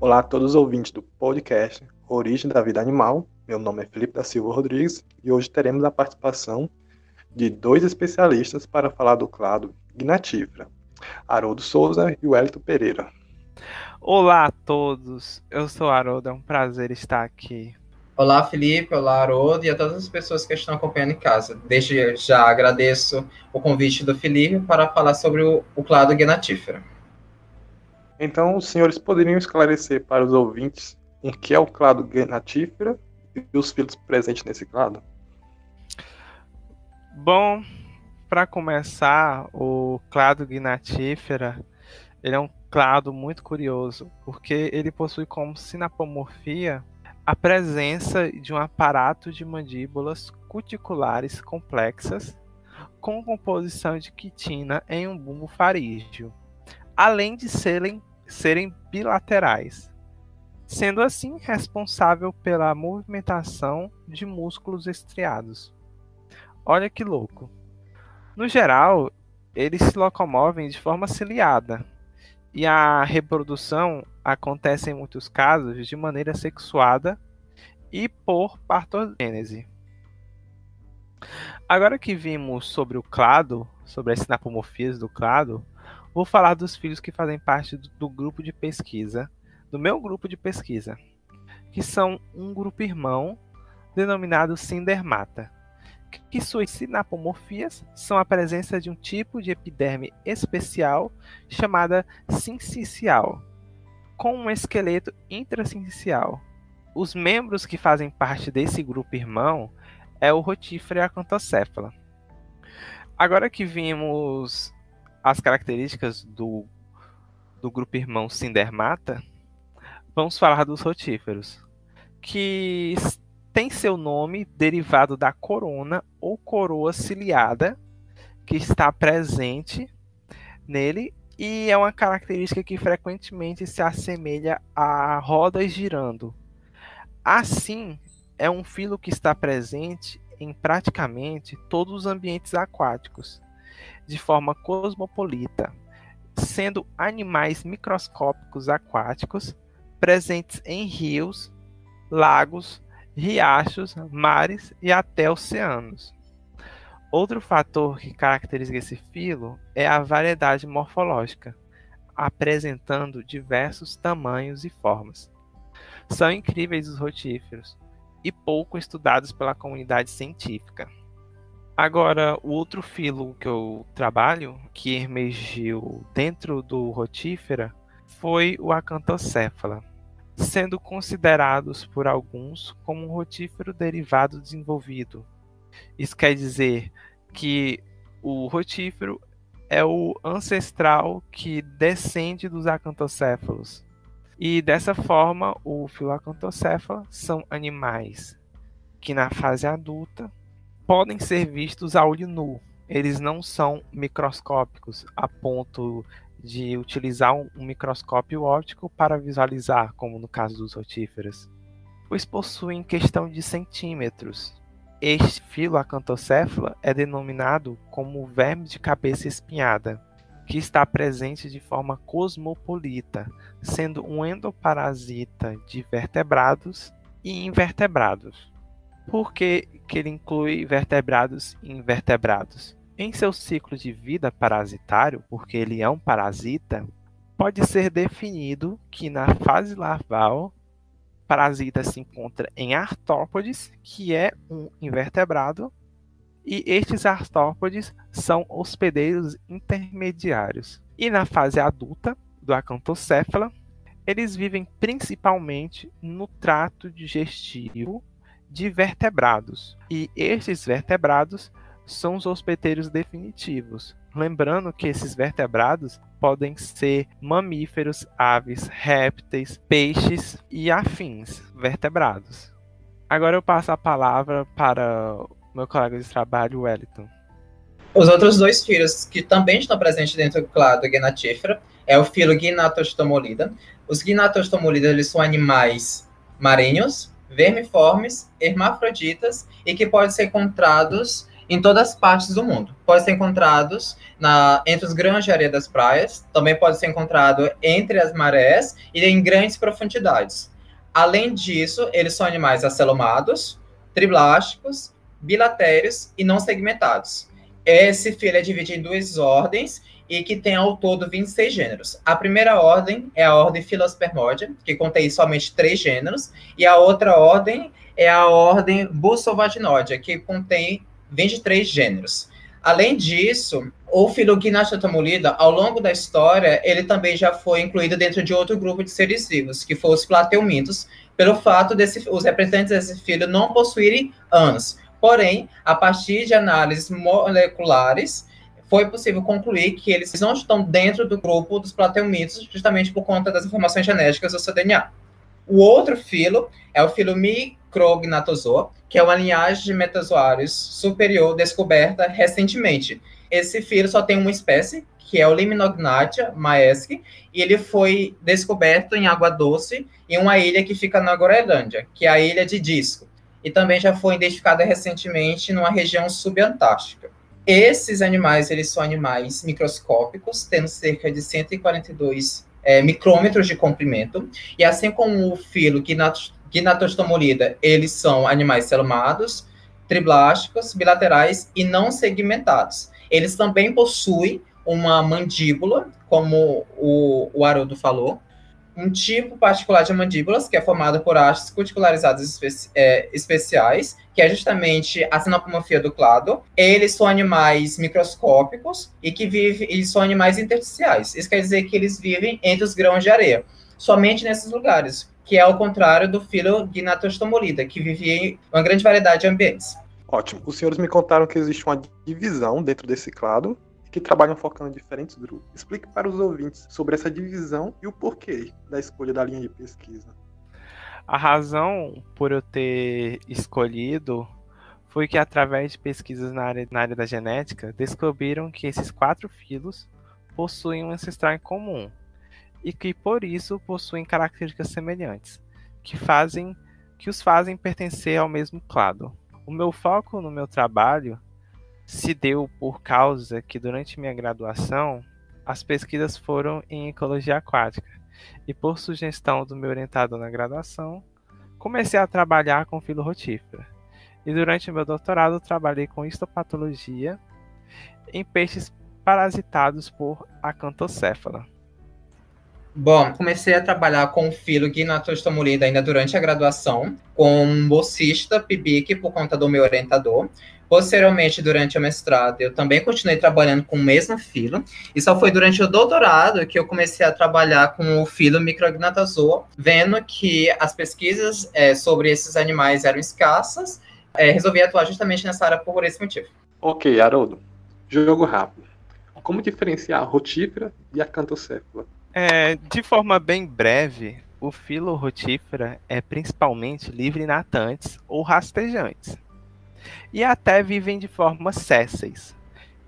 Olá a todos os ouvintes do podcast Origem da Vida Animal. Meu nome é Felipe da Silva Rodrigues e hoje teremos a participação de dois especialistas para falar do clado Gnatifera, Haroldo Souza e Wellington Pereira. Olá a todos, eu sou Haroldo, é um prazer estar aqui. Olá, Felipe, olá, Haroldo, e a todas as pessoas que estão acompanhando em casa. Desde já agradeço o convite do Felipe para falar sobre o, o clado Gnatifera. Então, os senhores poderiam esclarecer para os ouvintes o que é o clado Gnatifera e os filhos presentes nesse clado? Bom, para começar, o clado Gnatifera ele é um clado muito curioso, porque ele possui como sinapomorfia a presença de um aparato de mandíbulas cuticulares complexas com composição de quitina em um bumbo farígeo, além de serem, serem bilaterais, sendo assim responsável pela movimentação de músculos estriados. Olha que louco! No geral, eles se locomovem de forma ciliada, e a reprodução acontece em muitos casos de maneira sexuada e por partogênese. Agora que vimos sobre o clado, sobre as sinapomorfias do clado, vou falar dos filhos que fazem parte do grupo de pesquisa, do meu grupo de pesquisa, que são um grupo irmão denominado Sindermata que suas sinapomorfias são a presença de um tipo de epiderme especial chamada sincicial, com um esqueleto intrasincicial. Os membros que fazem parte desse grupo irmão é o rotífero e a cantocéfala. Agora que vimos as características do, do grupo irmão Sindermata, vamos falar dos rotíferos, que tem seu nome derivado da corona ou coroa ciliada que está presente nele e é uma característica que frequentemente se assemelha a rodas girando. Assim, é um filo que está presente em praticamente todos os ambientes aquáticos, de forma cosmopolita, sendo animais microscópicos aquáticos presentes em rios, lagos, riachos, mares e até oceanos. Outro fator que caracteriza esse filo é a variedade morfológica, apresentando diversos tamanhos e formas. São incríveis os rotíferos e pouco estudados pela comunidade científica. Agora, o outro filo que eu trabalho, que emergiu dentro do rotífera, foi o acantocéfala sendo considerados por alguns como um rotífero derivado desenvolvido. Isso quer dizer que o rotífero é o ancestral que descende dos acantocéfalos. E dessa forma, o filacantocéfalo são animais que na fase adulta podem ser vistos a olho nu. Eles não são microscópicos a ponto de utilizar um, microscópio óptico para visualizar, como no caso dos rotíferos, pois possuem questão de centímetros. Este filo acantocéfala é denominado como verme de cabeça espinhada, que está presente de forma cosmopolita, sendo um endoparasita de vertebrados e invertebrados. Por que, que ele inclui vertebrados e invertebrados? Em seu ciclo de vida parasitário, porque ele é um parasita, pode ser definido que na fase larval, parasita se encontra em artópodes, que é um invertebrado, e estes artópodes são hospedeiros intermediários. E na fase adulta do acantocéfala, eles vivem principalmente no trato digestivo de vertebrados. E estes vertebrados são os hospedeiros definitivos. Lembrando que esses vertebrados podem ser mamíferos, aves, répteis, peixes e afins vertebrados. Agora eu passo a palavra para meu colega de trabalho, Wellington. Os outros dois filos que também estão presentes dentro do clado Gnatifera é o filo Gnatostomolida. Os Gnatostomolida eles são animais marinhos, vermiformes, hermafroditas e que podem ser encontrados em todas as partes do mundo. Podem ser encontrados na, entre os grãos de areia das praias, também pode ser encontrado entre as marés e em grandes profundidades. Além disso, eles são animais acelomados, triblásticos, bilatérios e não segmentados. Esse filo é dividido em duas ordens e que tem ao todo 26 gêneros. A primeira ordem é a ordem Philospermodia, que contém somente três gêneros, e a outra ordem é a ordem Busovaginodia, que contém 23 gêneros. Além disso, o Phylogynathotomulida, ao longo da história, ele também já foi incluído dentro de outro grupo de seres vivos, que foram os plateumintos, pelo fato desse, os representantes desse filo não possuírem ãs. Porém, a partir de análises moleculares, foi possível concluir que eles não estão dentro do grupo dos plateumintos, justamente por conta das informações genéticas do seu DNA. O outro filo é o filo Micrognathozoa, que é uma linhagem de metazoários superior descoberta recentemente. Esse filo só tem uma espécie, que é o Limnognathia maesque, e ele foi descoberto em água doce em uma ilha que fica na Groenlândia, que é a ilha de Disco, e também já foi identificada recentemente numa região subantártica. Esses animais, eles são animais microscópicos, tendo cerca de 142 é, micrômetros de comprimento, e assim como o filo Gnatostomolida, eles são animais celumados, triblásticos, bilaterais e não segmentados. Eles também possuem uma mandíbula, como o, o Haroldo falou, um tipo particular de mandíbulas, que é formado por hastes cuticulares espe é, especiais, que é justamente a sinapomorfia do clado. Eles são animais microscópicos e que vivem, eles são animais intersticiais. Isso quer dizer que eles vivem entre os grãos de areia, somente nesses lugares, que é ao contrário do filo Gnatostomolida, que vivia em uma grande variedade de ambientes. Ótimo. Os senhores me contaram que existe uma divisão dentro desse clado que trabalham focando em diferentes grupos. Explique para os ouvintes sobre essa divisão e o porquê da escolha da linha de pesquisa. A razão por eu ter escolhido foi que, através de pesquisas na área, na área da genética, descobriram que esses quatro filos possuem um ancestral em comum e que, por isso, possuem características semelhantes, que, fazem, que os fazem pertencer ao mesmo clado. O meu foco no meu trabalho se deu por causa que durante minha graduação as pesquisas foram em ecologia aquática. E por sugestão do meu orientador na graduação comecei a trabalhar com filo rotífera e durante meu doutorado trabalhei com histopatologia em peixes parasitados por acantocéfala. Bom, comecei a trabalhar com filo Gnatostomolida ainda durante a graduação, com bolsista PIBIC por conta do meu orientador, Posteriormente, durante o mestrado, eu também continuei trabalhando com o mesmo filo, e só foi durante o doutorado que eu comecei a trabalhar com o filo Micrognathozoa, vendo que as pesquisas é, sobre esses animais eram escassas, é, resolvi atuar justamente nessa área por esse motivo. Ok, Haroldo. Jogo rápido. Como diferenciar a rotífera e a cantocéfala? É, de forma bem breve, o filo rotífera é principalmente livre natantes ou rastejantes e até vivem de forma sésseis.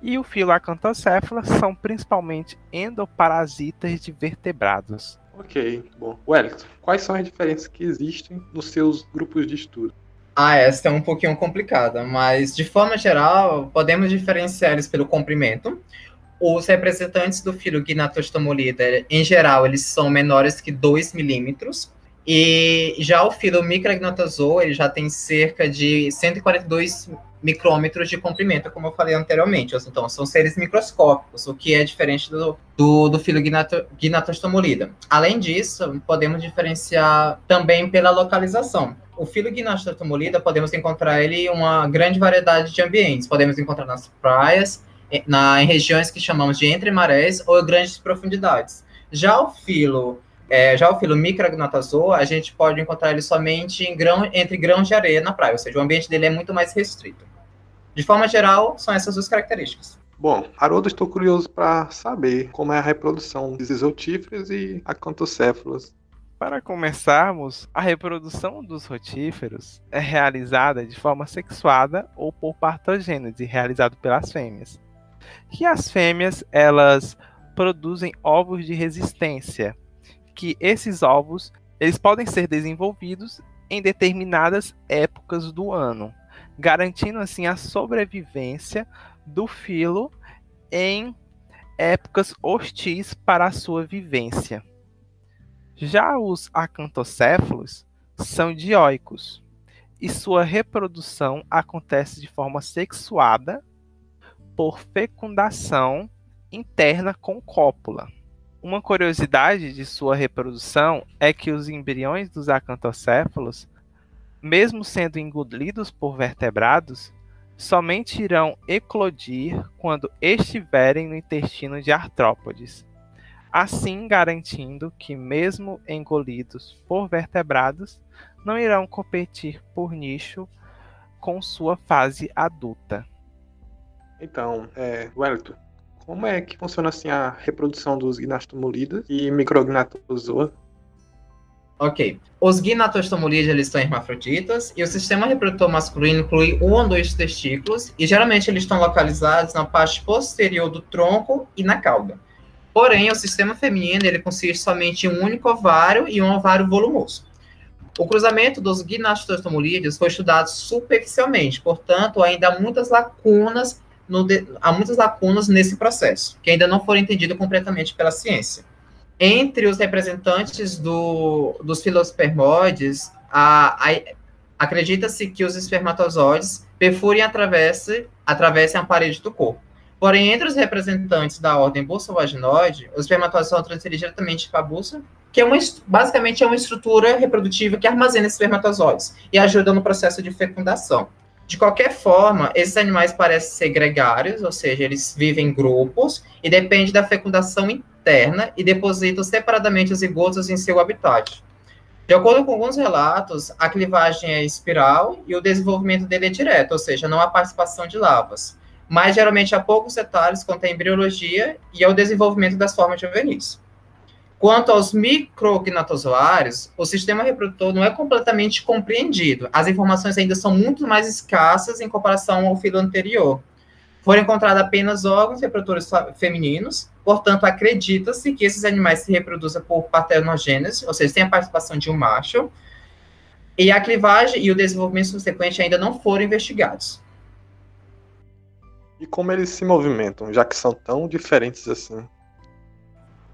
E o filacantocéfala são principalmente endoparasitas de vertebrados. Ok, bom. Wellington, quais são as diferenças que existem nos seus grupos de estudo? Ah, essa é um pouquinho complicada, mas de forma geral, podemos diferenciar eles pelo comprimento. Os representantes do filo Gnatostomolida, em geral, eles são menores que 2 milímetros, e já o filo microagnotazol, ele já tem cerca de 142 micrômetros de comprimento, como eu falei anteriormente. Então, são seres microscópicos, o que é diferente do, do, do filo gnatostomolida. Além disso, podemos diferenciar também pela localização. O filo gnatostomolida, podemos encontrar ele em uma grande variedade de ambientes. Podemos encontrar nas praias, na, em regiões que chamamos de entre marés ou grandes profundidades. Já o filo é, já o filo microagnatazol, a gente pode encontrar ele somente em grão, entre grãos de areia na praia, ou seja, o ambiente dele é muito mais restrito. De forma geral, são essas duas características. Bom, Haroldo, estou curioso para saber como é a reprodução desses rotíferos e acantocéfalos. Para começarmos, a reprodução dos rotíferos é realizada de forma sexuada ou por partogênese, realizado pelas fêmeas. E as fêmeas, elas produzem ovos de resistência, que esses ovos eles podem ser desenvolvidos em determinadas épocas do ano. garantindo assim a sobrevivência do filo em épocas hostis para a sua vivência. Já os acantocéfalos são dioicos e sua reprodução acontece de forma sexuada por fecundação interna com cópula. Uma curiosidade de sua reprodução é que os embriões dos acantocéfalos, mesmo sendo engolidos por vertebrados, somente irão eclodir quando estiverem no intestino de artrópodes, assim garantindo que, mesmo engolidos por vertebrados, não irão competir por nicho com sua fase adulta. Então, é, Wellington, como é que funciona assim a reprodução dos gnatomolidas e micrognatozoa? Ok. Os gnatostomolides eles são hermafroditas e o sistema reprodutor masculino inclui um ou dois testículos e geralmente eles estão localizados na parte posterior do tronco e na cauda. Porém, o sistema feminino ele consiste somente em um único ovário e um ovário volumoso. O cruzamento dos gnatostomolides foi estudado superficialmente, portanto, ainda há muitas lacunas no, há muitas lacunas nesse processo, que ainda não foram entendidas completamente pela ciência. Entre os representantes do, dos filospermoides, acredita-se que os espermatozoides perfurem e atravessem, atravessem a parede do corpo. Porém, entre os representantes da ordem vaginoide, os espermatozoides são transferidos diretamente para a bolsa, que é uma, basicamente é uma estrutura reprodutiva que armazena esses espermatozoides e ajuda no processo de fecundação. De qualquer forma, esses animais parecem ser gregários, ou seja, eles vivem em grupos e dependem da fecundação interna e depositam separadamente os zigotos em seu habitat. De acordo com alguns relatos, a clivagem é espiral e o desenvolvimento dele é direto, ou seja, não há participação de lavas. Mas geralmente há poucos detalhes quanto à embriologia e ao desenvolvimento das formas juvenis. Quanto aos micrognatozoários, o sistema reprodutor não é completamente compreendido. As informações ainda são muito mais escassas em comparação ao filo anterior. Foram encontrados apenas órgãos reprodutores femininos, portanto, acredita-se que esses animais se reproduzem por paternogênese, ou seja, sem a participação de um macho, e a clivagem e o desenvolvimento subsequente ainda não foram investigados. E como eles se movimentam, já que são tão diferentes assim?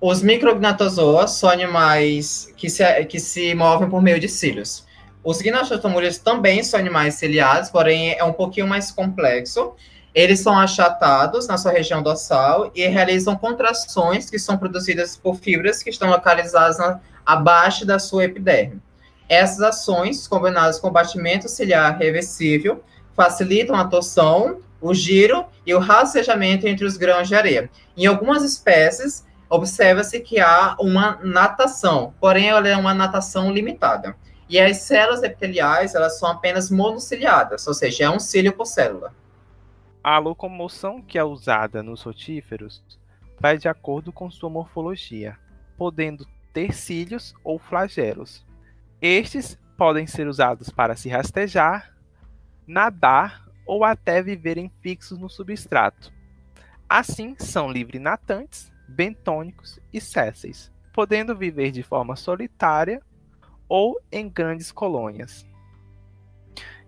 Os micrognatozoas são animais que se, que se movem por meio de cílios. Os gnatotomúrios também são animais ciliados, porém é um pouquinho mais complexo. Eles são achatados na sua região dorsal e realizam contrações que são produzidas por fibras que estão localizadas na, abaixo da sua epiderme. Essas ações, combinadas com o batimento ciliar reversível, facilitam a torção, o giro e o rastejamento entre os grãos de areia. Em algumas espécies, observa-se que há uma natação, porém ela é uma natação limitada. E as células epiteliais, elas são apenas monociliadas, ou seja, é um cílio por célula. A locomoção que é usada nos rotíferos vai de acordo com sua morfologia, podendo ter cílios ou flagelos. Estes podem ser usados para se rastejar, nadar ou até viverem fixos no substrato. Assim, são livre natantes bentônicos e sésseis, podendo viver de forma solitária ou em grandes colônias.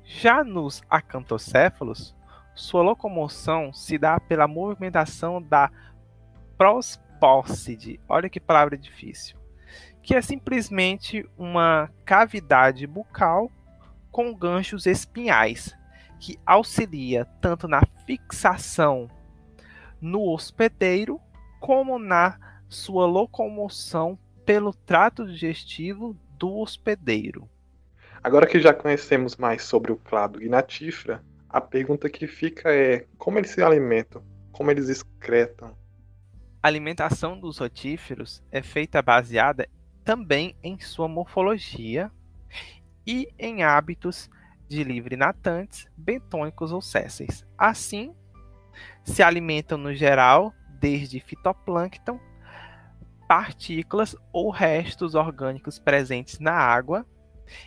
Já nos acantocéfalos, sua locomoção se dá pela movimentação da prospóside, olha que palavra difícil, que é simplesmente uma cavidade bucal com ganchos espinhais, que auxilia tanto na fixação no hospedeiro como na sua locomoção pelo trato digestivo do hospedeiro. Agora que já conhecemos mais sobre o clado gnatífera, a pergunta que fica é como eles se alimentam, como eles excretam. A alimentação dos rotíferos é feita baseada também em sua morfologia e em hábitos de livre natantes, bentônicos ou sésseis. Assim, se alimentam no geral desde fitoplâncton, partículas ou restos orgânicos presentes na água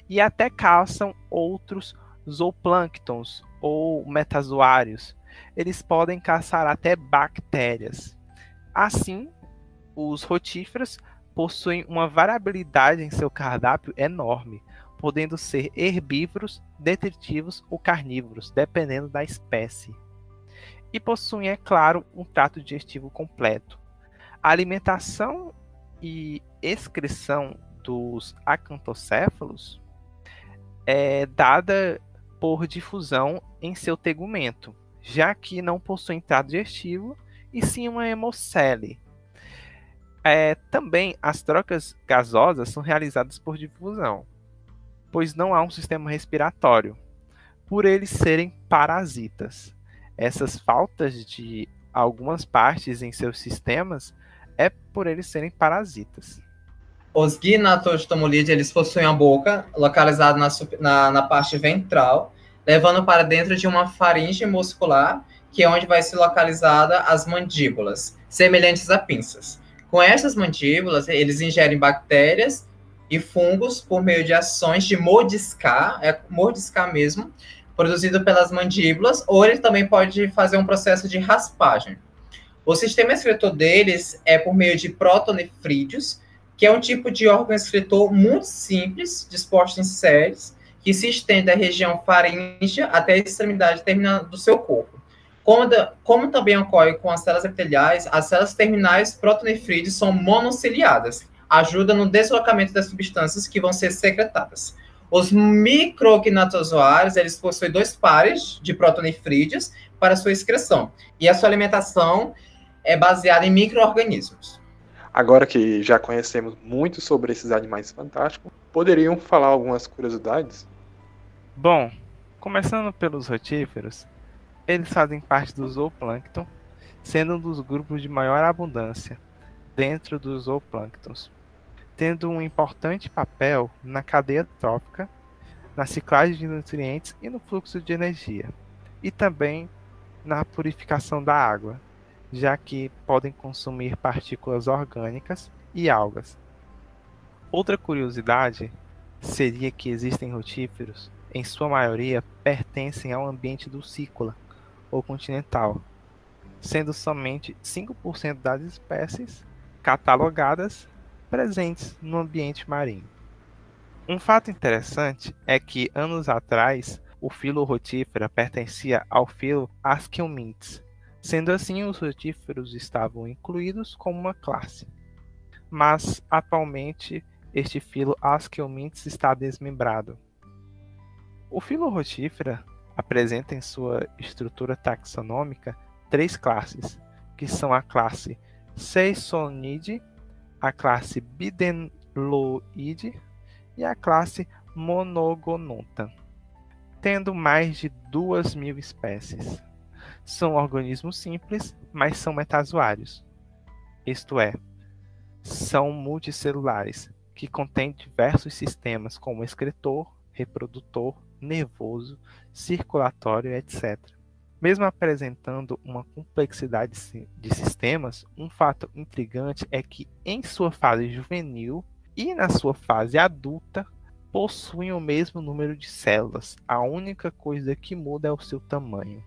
e até caçam outros zooplânctons ou metazoários. Eles podem caçar até bactérias. Assim, os rotíferos possuem uma variabilidade em seu cardápio enorme, podendo ser herbívoros, detritivos ou carnívoros, dependendo da espécie. E possuem, é claro, um trato digestivo completo. A alimentação e excreção dos acantocéfalos é dada por difusão em seu tegumento, já que não possuem trato digestivo e sim uma hemocele. É, também as trocas gasosas são realizadas por difusão, pois não há um sistema respiratório, por eles serem parasitas. Essas faltas de algumas partes em seus sistemas é por eles serem parasitas. Os gnatostomolídeos, eles possuem a boca localizada na, na, na, parte ventral, levando para dentro de uma faringe muscular, que é onde vai ser localizada as mandíbulas, semelhantes a pinças. Com essas mandíbulas, eles ingerem bactérias e fungos por meio de ações de mordiscar, é mordiscar mesmo, produzido pelas mandíbulas, ou ele também pode fazer um processo de raspagem. O sistema excretor deles é por meio de protonefrídeos, que é um tipo de órgão excretor muito simples, disposto em séries, que se estende da região faríngea até a extremidade terminal do seu corpo. Como, da, como, também ocorre com as células epiteliais, as células terminais protonefrídeos são monociliadas, ajuda no deslocamento das substâncias que vão ser secretadas. Os micrognatozoários, eles possuem dois pares de protonefrídeos para sua excreção, e a sua alimentação é baseada em micro-organismos. Agora que já conhecemos muito sobre esses animais fantásticos, poderiam falar algumas curiosidades? Bom, começando pelos rotíferos, eles fazem parte do zooplâncton, sendo um dos grupos de maior abundância dentro dos zooplânctons, tendo um importante papel na cadeia trófica, na ciclagem de nutrientes e no fluxo de energia, e também na purificação da água, já que podem consumir partículas orgânicas e algas. Outra curiosidade seria que existem rotíferos, em sua maioria pertencem ao ambiente do cícola ou continental, sendo somente 5% das espécies catalogadas presentes no ambiente marinho. Um fato interessante é que anos atrás o filo rotífera pertencia ao filo Askelmintes, Sendo assim, os rotíferos estavam incluídos como uma classe. Mas, atualmente, este filo Askelmintes está desmembrado. O filo rotífera apresenta em sua estrutura taxonômica três classes, que são a classe Seisonidae, a classe Bidenloide e a classe Monogonota, tendo mais de duas mil espécies. São organismos simples, mas são metazoários. Isto é, são multicelulares, que contêm diversos sistemas como excretor, reprodutor, nervoso, circulatório, etc. Mesmo apresentando uma complexidade de sistemas, um fato intrigante é que em sua fase juvenil e na sua fase adulta possuem o mesmo número de células. A única coisa que muda é o seu tamanho.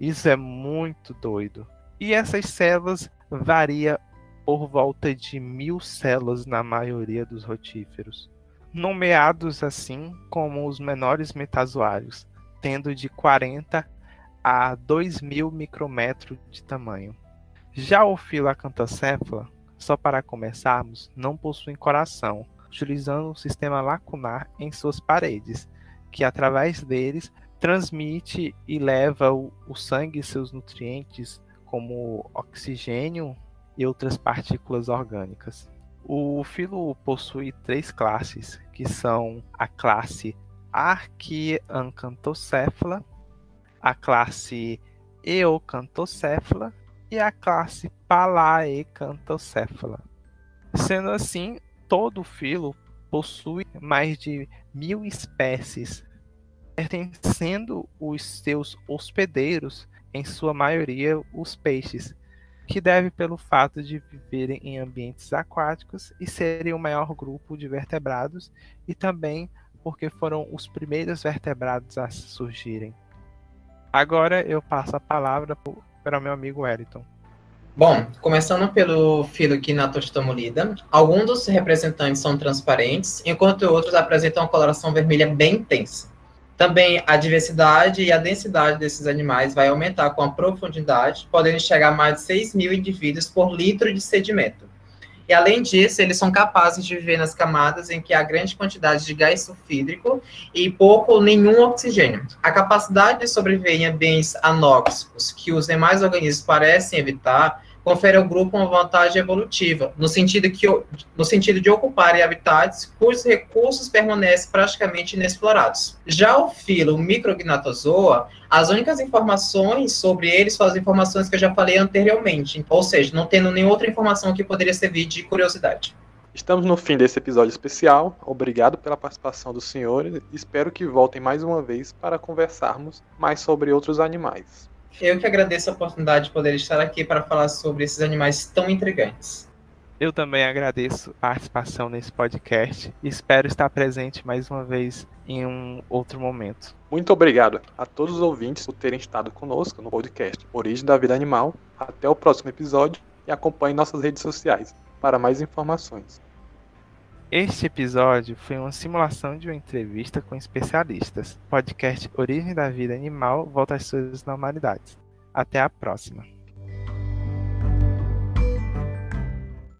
Isso é muito doido. E essas células varia por volta de mil células na maioria dos rotíferos, nomeados assim como os menores metazoários, tendo de 40 a 2.000 micrômetros de tamanho. Já o filacantocéfala, só para começarmos, não possui coração, utilizando um sistema lacunar em suas paredes, que através deles transmite e leva o, o sangue e seus nutrientes, como oxigênio e outras partículas orgânicas. O filo possui três classes, que são a classe Arquiancantocéfala, a classe Eocantocéfala e a classe Palaecantocéfala. Sendo assim, todo filo possui mais de mil espécies pertencendo os seus hospedeiros, em sua maioria os peixes, que deve pelo fato de viverem em ambientes aquáticos e serem o maior grupo de vertebrados e também porque foram os primeiros vertebrados a surgirem. Agora eu passo a palavra para o meu amigo Wellington. Bom, começando pelo filo Kinatostomolida, alguns dos representantes são transparentes, enquanto outros apresentam uma coloração vermelha bem intensa. Também a diversidade e a densidade desses animais vai aumentar com a profundidade, podendo chegar a mais de 6 mil indivíduos por litro de sedimento. E além disso, eles são capazes de viver nas camadas em que há grande quantidade de gás sulfídrico e pouco ou nenhum oxigênio. A capacidade de sobreviver em ambientes anóxicos que os demais organismos parecem evitar confere ao grupo uma vantagem evolutiva, no sentido, que, no sentido de ocuparem habitats cujos recursos permanecem praticamente inexplorados. Já o filo Micrognathozoa, as únicas informações sobre eles são as informações que eu já falei anteriormente, ou seja, não tendo nenhuma outra informação que poderia servir de curiosidade. Estamos no fim desse episódio especial. Obrigado pela participação dos senhores. Espero que voltem mais uma vez para conversarmos mais sobre outros animais. Eu que agradeço a oportunidade de poder estar aqui para falar sobre esses animais tão intrigantes. Eu também agradeço a participação nesse podcast e espero estar presente mais uma vez em um outro momento. Muito obrigado a todos os ouvintes por terem estado conosco no podcast Origem da Vida Animal. Até o próximo episódio e acompanhe nossas redes sociais para mais informações. Este episódio foi uma simulação de uma entrevista com especialistas. Podcast Origem da Vida Animal volta às suas normalidades. Até a próxima.